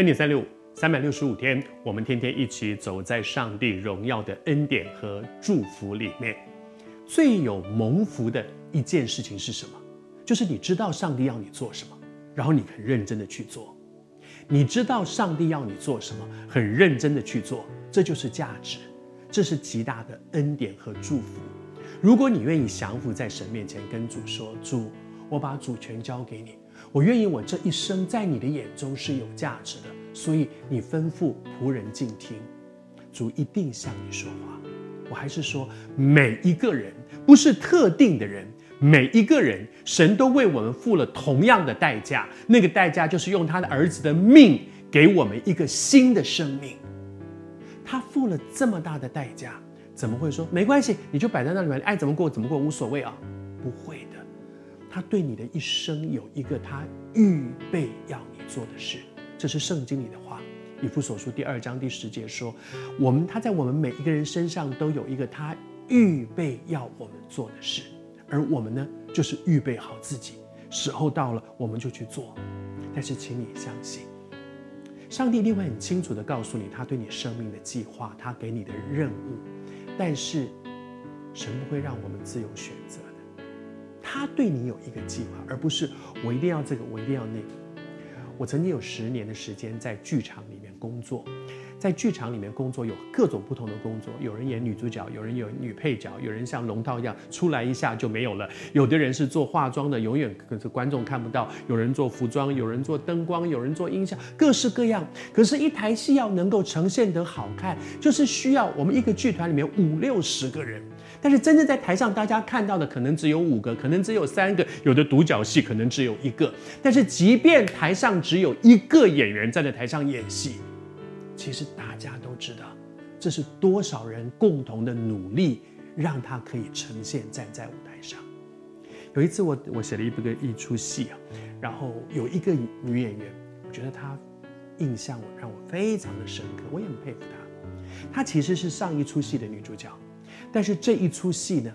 恩典三六五，三百六十五天，我们天天一起走在上帝荣耀的恩典和祝福里面。最有蒙福的一件事情是什么？就是你知道上帝要你做什么，然后你很认真的去做。你知道上帝要你做什么，很认真的去做，这就是价值，这是极大的恩典和祝福。如果你愿意降服在神面前，跟主说：“主，我把主权交给你，我愿意我这一生在你的眼中是有价值的。”所以你吩咐仆人静听，主一定向你说话。我还是说，每一个人不是特定的人，每一个人，神都为我们付了同样的代价。那个代价就是用他的儿子的命给我们一个新的生命。他付了这么大的代价，怎么会说没关系？你就摆在那里面，爱怎么过怎么过，无所谓啊？不会的，他对你的一生有一个他预备要你做的事。这是圣经里的话，《以弗所书》第二章第十节说：“我们他在我们每一个人身上都有一个他预备要我们做的事，而我们呢，就是预备好自己，时候到了，我们就去做。但是，请你相信，上帝一定会很清楚地告诉你他对你生命的计划，他给你的任务。但是，神不会让我们自由选择，他对你有一个计划，而不是我一定要这个，我一定要那个。”我曾经有十年的时间在剧场里面工作，在剧场里面工作有各种不同的工作，有人演女主角，有人有女配角，有人像龙套一样出来一下就没有了，有的人是做化妆的，永远可是观众看不到，有人做服装，有人做灯光，有人做音效，各式各样。可是，一台戏要能够呈现得好看，就是需要我们一个剧团里面五六十个人。但是真正在台上，大家看到的可能只有五个，可能只有三个，有的独角戏可能只有一个。但是即便台上只有一个演员站在台上演戏，其实大家都知道，这是多少人共同的努力，让他可以呈现站在舞台上。有一次我我写了一部个一出戏啊，然后有一个女演员，我觉得她印象我让我非常的深刻，我也很佩服她。她其实是上一出戏的女主角。但是这一出戏呢，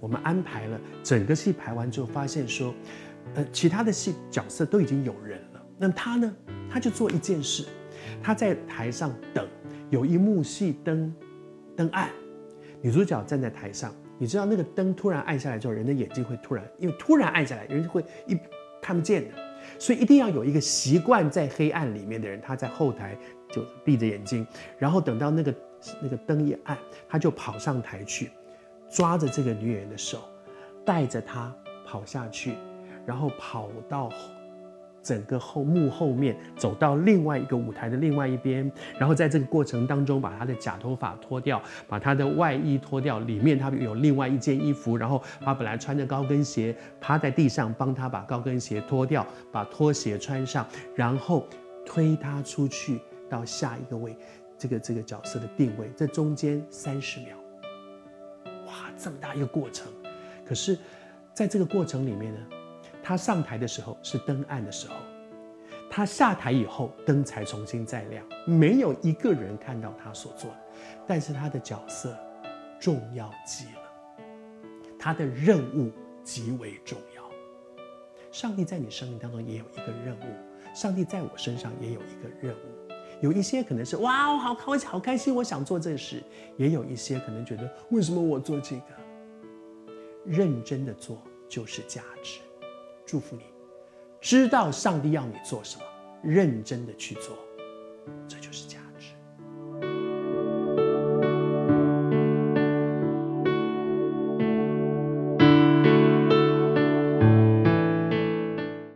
我们安排了整个戏排完之后，发现说，呃，其他的戏角色都已经有人了。那他呢，他就做一件事，他在台上等，有一幕戏灯灯暗，女主角站在台上，你知道那个灯突然暗下来之后，人的眼睛会突然，因为突然暗下来，人就会一看不见的，所以一定要有一个习惯在黑暗里面的人，他在后台就闭着眼睛，然后等到那个。那个灯一暗，他就跑上台去，抓着这个女演员的手，带着她跑下去，然后跑到整个后幕后面，走到另外一个舞台的另外一边，然后在这个过程当中，把她的假头发脱掉，把她的外衣脱掉，里面她有另外一件衣服，然后她本来穿着高跟鞋，趴在地上帮她把高跟鞋脱掉，把拖鞋穿上，然后推她出去到下一个位。这个这个角色的定位，在中间三十秒，哇，这么大一个过程。可是，在这个过程里面呢，他上台的时候是灯暗的时候，他下台以后灯才重新再亮，没有一个人看到他所做的，但是他的角色重要极了，他的任务极为重要。上帝在你生命当中也有一个任务，上帝在我身上也有一个任务。有一些可能是哇，我好好好开心，我想做这事；也有一些可能觉得为什么我做这个？认真的做就是价值。祝福你，知道上帝要你做什么，认真的去做。